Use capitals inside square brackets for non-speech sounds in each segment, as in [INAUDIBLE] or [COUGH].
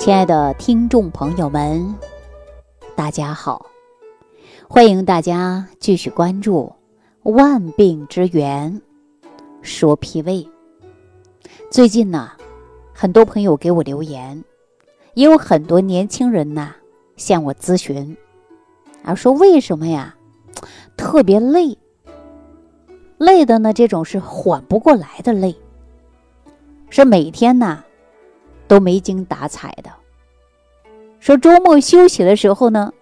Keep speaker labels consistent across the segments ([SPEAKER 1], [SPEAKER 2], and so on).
[SPEAKER 1] 亲爱的听众朋友们，大家好！欢迎大家继续关注《万病之源说脾胃》。最近呢，很多朋友给我留言，也有很多年轻人呐向我咨询，啊，说为什么呀，特别累，累的呢，这种是缓不过来的累，是每天呐。都没精打采的，说周末休息的时候呢，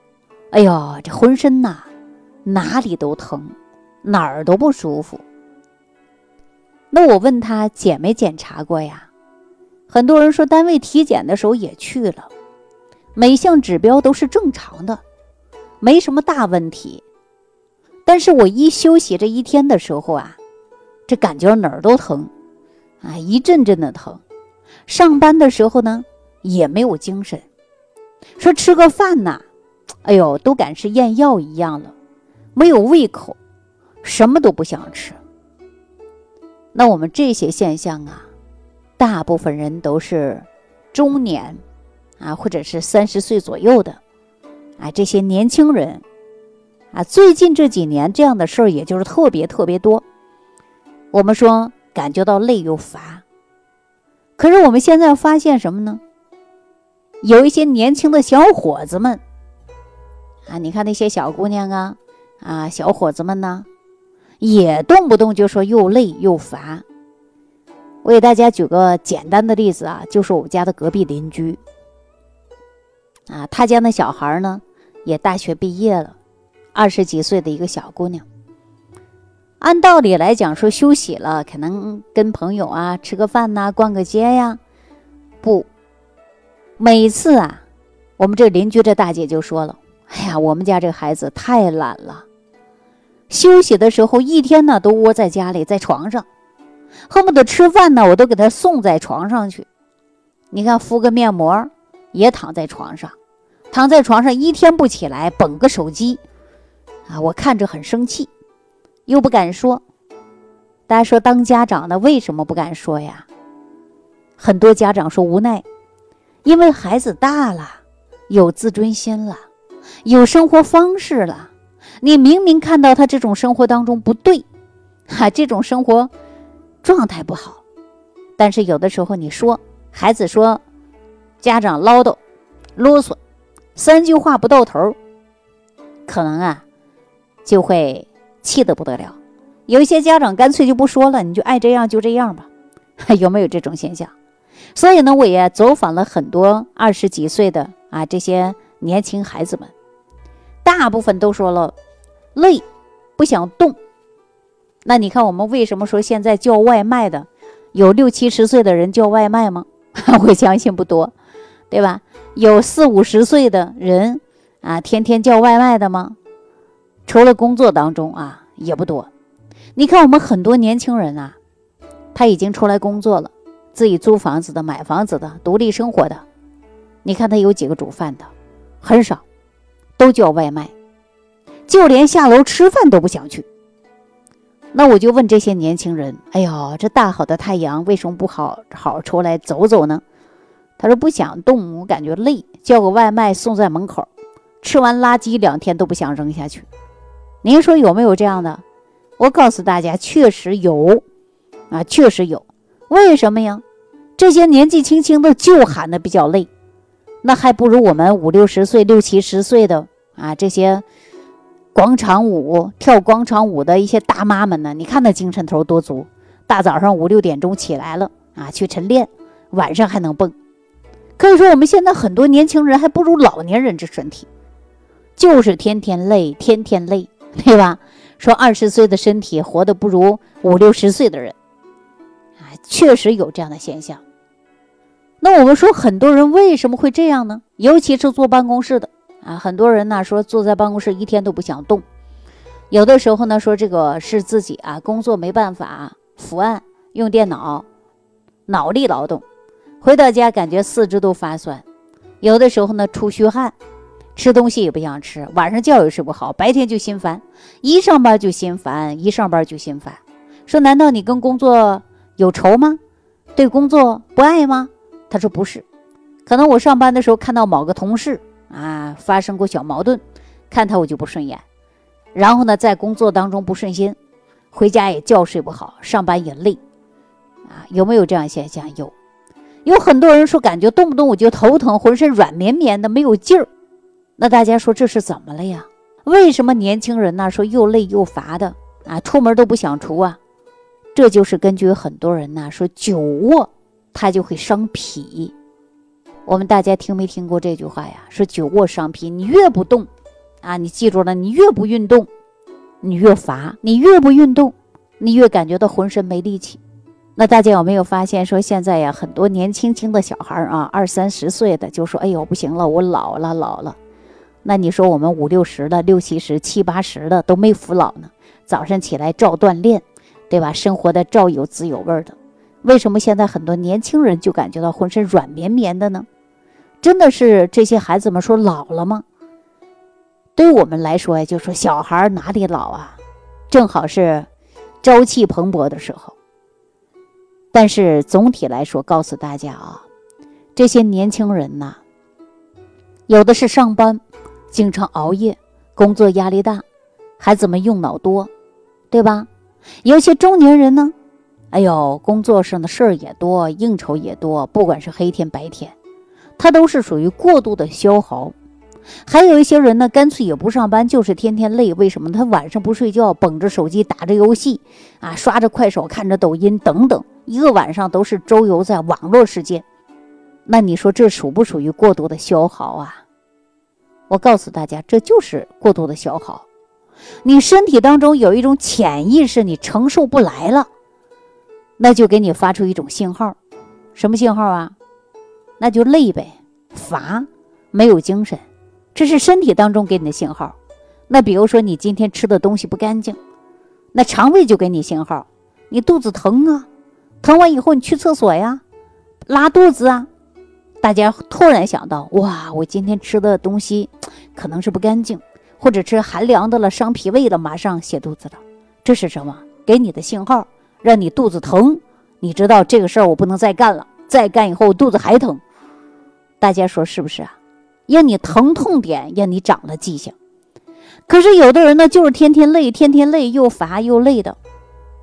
[SPEAKER 1] 哎呦，这浑身呐哪里都疼，哪儿都不舒服。那我问他检没检查过呀？很多人说单位体检的时候也去了，每项指标都是正常的，没什么大问题。但是我一休息这一天的时候啊，这感觉哪儿都疼，啊，一阵阵的疼。上班的时候呢，也没有精神，说吃个饭呐，哎呦，都敢吃咽药一样了，没有胃口，什么都不想吃。那我们这些现象啊，大部分人都是中年啊，或者是三十岁左右的，啊，这些年轻人啊，最近这几年这样的事儿，也就是特别特别多。我们说感觉到累又乏。可是我们现在发现什么呢？有一些年轻的小伙子们啊，你看那些小姑娘啊，啊，小伙子们呢，也动不动就说又累又乏。我给大家举个简单的例子啊，就是我们家的隔壁邻居啊，他家那小孩呢，也大学毕业了，二十几岁的一个小姑娘。按道理来讲，说休息了，可能跟朋友啊吃个饭呐，逛个街呀。不，每次啊，我们这邻居这大姐就说了：“哎呀，我们家这孩子太懒了，休息的时候一天呢都窝在家里，在床上，恨不得吃饭呢我都给他送在床上去。你看敷个面膜，也躺在床上，躺在床上一天不起来，捧个手机，啊，我看着很生气。”又不敢说，大家说当家长的为什么不敢说呀？很多家长说无奈，因为孩子大了，有自尊心了，有生活方式了。你明明看到他这种生活当中不对，哈，这种生活状态不好，但是有的时候你说孩子说家长唠叨啰嗦，三句话不到头，可能啊就会。气得不得了，有一些家长干脆就不说了，你就爱这样就这样吧，[LAUGHS] 有没有这种现象？所以呢，我也走访了很多二十几岁的啊这些年轻孩子们，大部分都说了累，不想动。那你看我们为什么说现在叫外卖的有六七十岁的人叫外卖吗？[LAUGHS] 我相信不多，对吧？有四五十岁的人啊天天叫外卖的吗？除了工作当中啊，也不多。你看，我们很多年轻人啊，他已经出来工作了，自己租房子的、买房子的、独立生活的。你看他有几个煮饭的，很少，都叫外卖，就连下楼吃饭都不想去。那我就问这些年轻人：“哎呦，这大好的太阳，为什么不好好出来走走呢？”他说：“不想动，我感觉累，叫个外卖送在门口，吃完垃圾两天都不想扔下去。”您说有没有这样的？我告诉大家，确实有，啊，确实有。为什么呀？这些年纪轻轻的就喊的比较累，那还不如我们五六十岁、六七十岁的啊这些广场舞跳广场舞的一些大妈们呢？你看那精神头多足，大早上五六点钟起来了啊去晨练，晚上还能蹦。可以说，我们现在很多年轻人还不如老年人这身体，就是天天累，天天累。对吧？说二十岁的身体活得不如五六十岁的人，啊，确实有这样的现象。那我们说很多人为什么会这样呢？尤其是坐办公室的啊，很多人呢说坐在办公室一天都不想动，有的时候呢说这个是自己啊工作没办法伏案用电脑，脑力劳动，回到家感觉四肢都发酸，有的时候呢出虚汗。吃东西也不想吃，晚上觉也睡不好，白天就心烦，一上班就心烦，一上班就心烦。说难道你跟工作有仇吗？对工作不爱吗？他说不是，可能我上班的时候看到某个同事啊发生过小矛盾，看他我就不顺眼，然后呢在工作当中不顺心，回家也觉睡不好，上班也累，啊有没有这样现象？有，有很多人说感觉动不动我就头疼，浑身软绵绵的没有劲儿，那大家说这是怎么了呀？为什么年轻人呢说又累又乏的啊，出门都不想出啊？这就是根据很多人呢说久卧它就会伤脾。我们大家听没听过这句话呀？说久卧伤脾，你越不动，啊，你记住了，你越不运动，你越乏；你越不运动，你越感觉到浑身没力气。那大家有没有发现，说现在呀，很多年轻轻的小孩啊，二三十岁的就说：“哎呦，不行了，我老了，老了。”那你说我们五六十的、六七十、七八十的都没服老呢？早上起来照锻炼，对吧？生活的照有滋有味的。为什么现在很多年轻人就感觉到浑身软绵绵的呢？真的是这些孩子们说老了吗？对我们来说呀，就说小孩哪里老啊，正好是朝气蓬勃的时候。但是总体来说，告诉大家啊，这些年轻人呐，有的是上班经常熬夜，工作压力大，孩子们用脑多，对吧？有些中年人呢，哎呦，工作上的事儿也多，应酬也多，不管是黑天白天。他都是属于过度的消耗，还有一些人呢，干脆也不上班，就是天天累。为什么？他晚上不睡觉，捧着手机打着游戏，啊，刷着快手，看着抖音等等，一个晚上都是周游在网络世界。那你说这属不属于过度的消耗啊？我告诉大家，这就是过度的消耗。你身体当中有一种潜意识，你承受不来了，那就给你发出一种信号，什么信号啊？那就累呗，乏，没有精神，这是身体当中给你的信号。那比如说你今天吃的东西不干净，那肠胃就给你信号，你肚子疼啊，疼完以后你去厕所呀，拉肚子啊。大家突然想到，哇，我今天吃的东西 [TSK] 可能是不干净，或者吃寒凉的了，伤脾胃了，马上泻肚子了。这是什么？给你的信号，让你肚子疼。你知道这个事儿我不能再干了，再干以后肚子还疼。大家说是不是啊？让你疼痛点，让你长了记性。可是有的人呢，就是天天累，天天累，又乏又累的。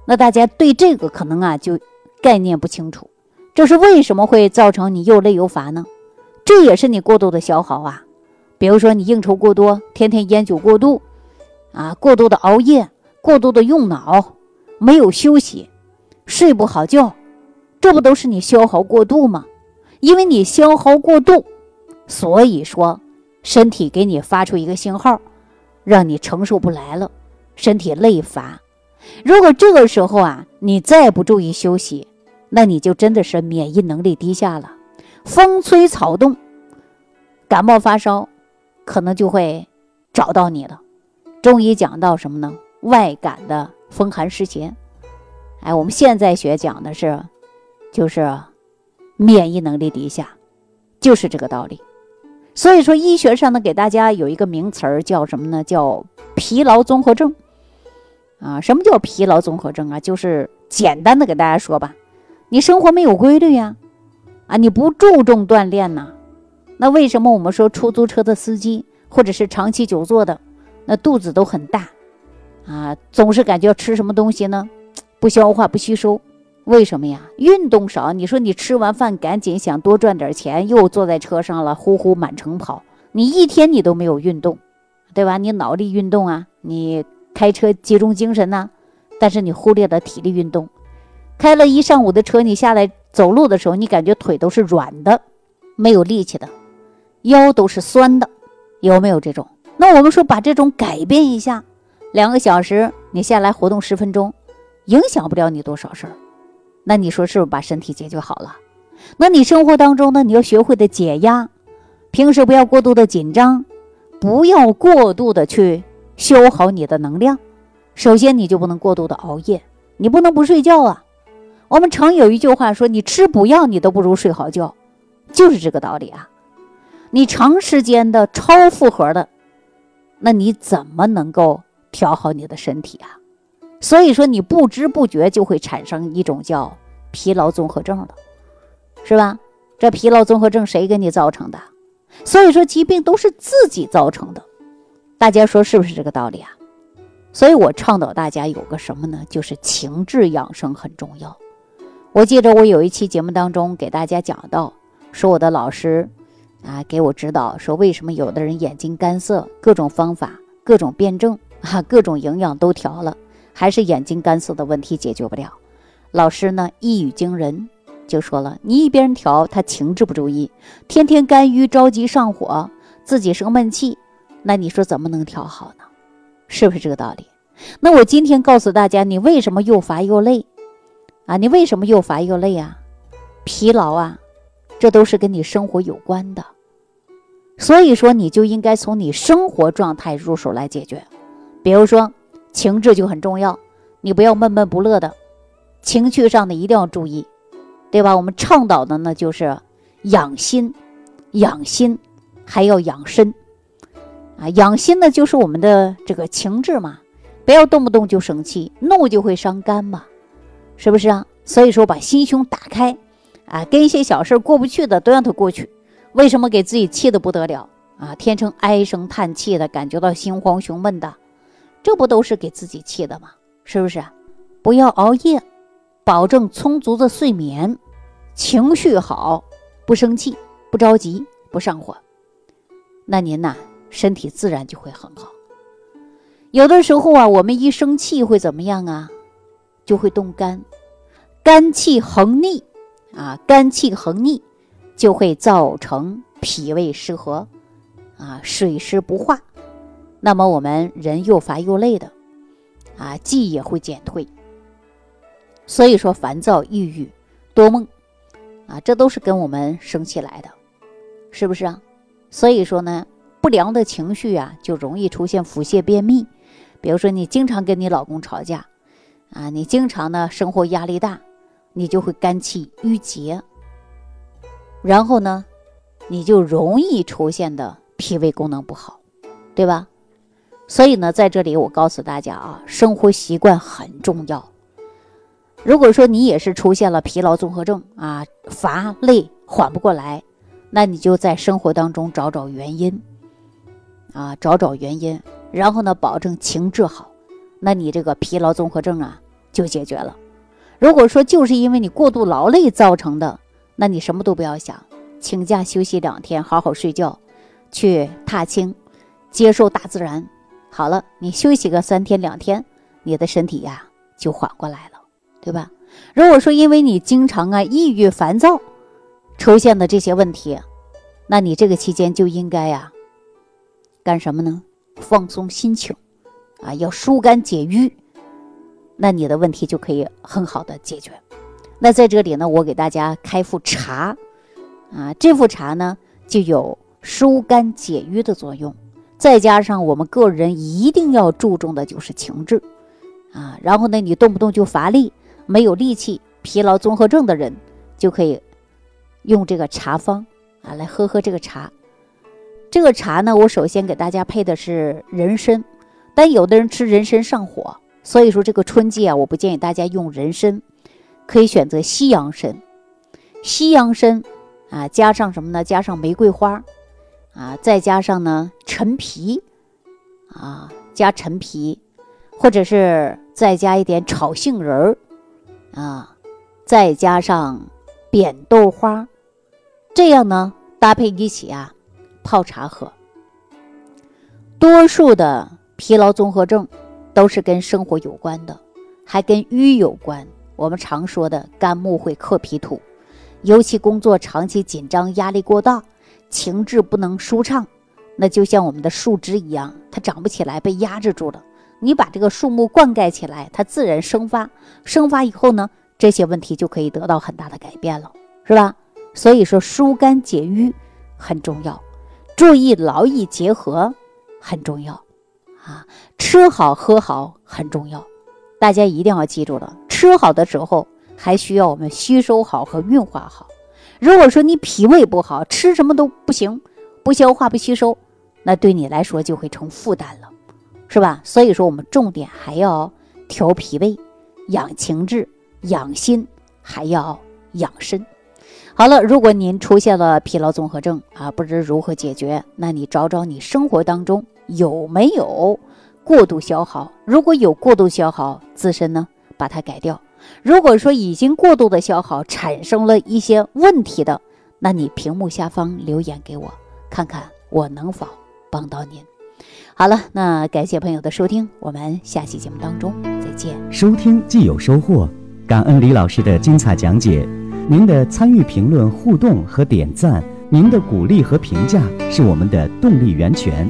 [SPEAKER 1] 那大家对这个可能啊，就概念不清楚。这是为什么会造成你又累又乏呢？这也是你过度的消耗啊。比如说你应酬过多，天天烟酒过度，啊，过度的熬夜，过度的用脑，没有休息，睡不好觉，这不都是你消耗过度吗？因为你消耗过度，所以说身体给你发出一个信号，让你承受不来了，身体累乏。如果这个时候啊，你再不注意休息，那你就真的是免疫能力低下了。风吹草动，感冒发烧，可能就会找到你了。中医讲到什么呢？外感的风寒湿邪。哎，我们现在学讲的是，就是。免疫能力低下，就是这个道理。所以说，医学上呢，给大家有一个名词儿叫什么呢？叫疲劳综合症。啊，什么叫疲劳综合症啊？就是简单的给大家说吧，你生活没有规律呀，啊，你不注重锻炼呐，那为什么我们说出租车的司机或者是长期久坐的，那肚子都很大，啊，总是感觉吃什么东西呢，不消化不吸收。为什么呀？运动少，你说你吃完饭赶紧想多赚点钱，又坐在车上了，呼呼满城跑。你一天你都没有运动，对吧？你脑力运动啊，你开车集中精神呐，但是你忽略了体力运动。开了一上午的车，你下来走路的时候，你感觉腿都是软的，没有力气的，腰都是酸的，有没有这种？那我们说把这种改变一下，两个小时你下来活动十分钟，影响不了你多少事儿。那你说是不是把身体解决好了？那你生活当中呢？你要学会的解压，平时不要过度的紧张，不要过度的去消耗你的能量。首先，你就不能过度的熬夜，你不能不睡觉啊。我们常有一句话说：“你吃补药，你都不如睡好觉。”就是这个道理啊。你长时间的超负荷的，那你怎么能够调好你的身体啊？所以说，你不知不觉就会产生一种叫疲劳综合症的，是吧？这疲劳综合症谁给你造成的？所以说疾病都是自己造成的，大家说是不是这个道理啊？所以我倡导大家有个什么呢？就是情志养生很重要。我记得我有一期节目当中给大家讲到，说我的老师啊给我指导说，为什么有的人眼睛干涩，各种方法、各种辩证啊，各种营养都调了，还是眼睛干涩的问题解决不了。老师呢一语惊人。就说了，你一边调，他情志不注意，天天肝郁着急上火，自己生闷气，那你说怎么能调好呢？是不是这个道理？那我今天告诉大家，你为什么又乏又累啊？你为什么又乏又累啊？疲劳啊，这都是跟你生活有关的。所以说，你就应该从你生活状态入手来解决。比如说，情志就很重要，你不要闷闷不乐的，情绪上的一定要注意。对吧？我们倡导的呢，就是养心，养心，还要养身啊。养心呢，就是我们的这个情志嘛，不要动不动就生气，怒就会伤肝嘛，是不是啊？所以说，把心胸打开啊，跟一些小事过不去的都让它过去。为什么给自己气的不得了啊？天成唉声叹气的，感觉到心慌胸闷的，这不都是给自己气的吗？是不是？不要熬夜，保证充足的睡眠。情绪好，不生气，不着急，不上火，那您呐，身体自然就会很好。有的时候啊，我们一生气会怎么样啊？就会动肝，肝气横逆啊，肝气横逆就会造成脾胃失和啊，水湿不化。那么我们人又乏又累的啊，记忆也会减退。所以说，烦躁、抑郁、多梦。啊，这都是跟我们生气来的，是不是啊？所以说呢，不良的情绪啊，就容易出现腹泻、便秘。比如说，你经常跟你老公吵架，啊，你经常呢生活压力大，你就会肝气郁结，然后呢，你就容易出现的脾胃功能不好，对吧？所以呢，在这里我告诉大家啊，生活习惯很重要。如果说你也是出现了疲劳综合症啊，乏累缓不过来，那你就在生活当中找找原因，啊，找找原因，然后呢，保证情志好，那你这个疲劳综合症啊就解决了。如果说就是因为你过度劳累造成的，那你什么都不要想，请假休息两天，好好睡觉，去踏青，接受大自然。好了，你休息个三天两天，你的身体呀就缓过来了。对吧？如果说因为你经常啊抑郁烦躁出现的这些问题，那你这个期间就应该呀干什么呢？放松心情啊，要疏肝解郁，那你的问题就可以很好的解决。那在这里呢，我给大家开副茶啊，这副茶呢就有疏肝解郁的作用，再加上我们个人一定要注重的就是情志啊，然后呢，你动不动就乏力。没有力气、疲劳综合症的人，就可以用这个茶方啊来喝喝这个茶。这个茶呢，我首先给大家配的是人参，但有的人吃人参上火，所以说这个春季啊，我不建议大家用人参，可以选择西洋参。西洋参啊，加上什么呢？加上玫瑰花啊，再加上呢陈皮啊，加陈皮，或者是再加一点炒杏仁儿。啊，再加上扁豆花，这样呢搭配一起啊泡茶喝。多数的疲劳综合症都是跟生活有关的，还跟瘀有关。我们常说的肝木会克脾土，尤其工作长期紧张、压力过大，情志不能舒畅，那就像我们的树枝一样，它长不起来，被压制住了。你把这个树木灌溉起来，它自然生发，生发以后呢，这些问题就可以得到很大的改变了，是吧？所以说疏肝解郁很重要，注意劳逸结合很重要，啊，吃好喝好很重要，大家一定要记住了。吃好的时候还需要我们吸收好和运化好。如果说你脾胃不好，吃什么都不行，不消化不吸收，那对你来说就会成负担了。是吧？所以说，我们重点还要调脾胃、养情志、养心，还要养身。好了，如果您出现了疲劳综合症啊，不知如何解决，那你找找你生活当中有没有过度消耗。如果有过度消耗，自身呢把它改掉。如果说已经过度的消耗，产生了一些问题的，那你屏幕下方留言给我，看看我能否帮到您。好了，那感谢朋友的收听，我们下期节目当中再见。
[SPEAKER 2] 收听既有收获，感恩李老师的精彩讲解。您的参与、评论、互动和点赞，您的鼓励和评价是我们的动力源泉。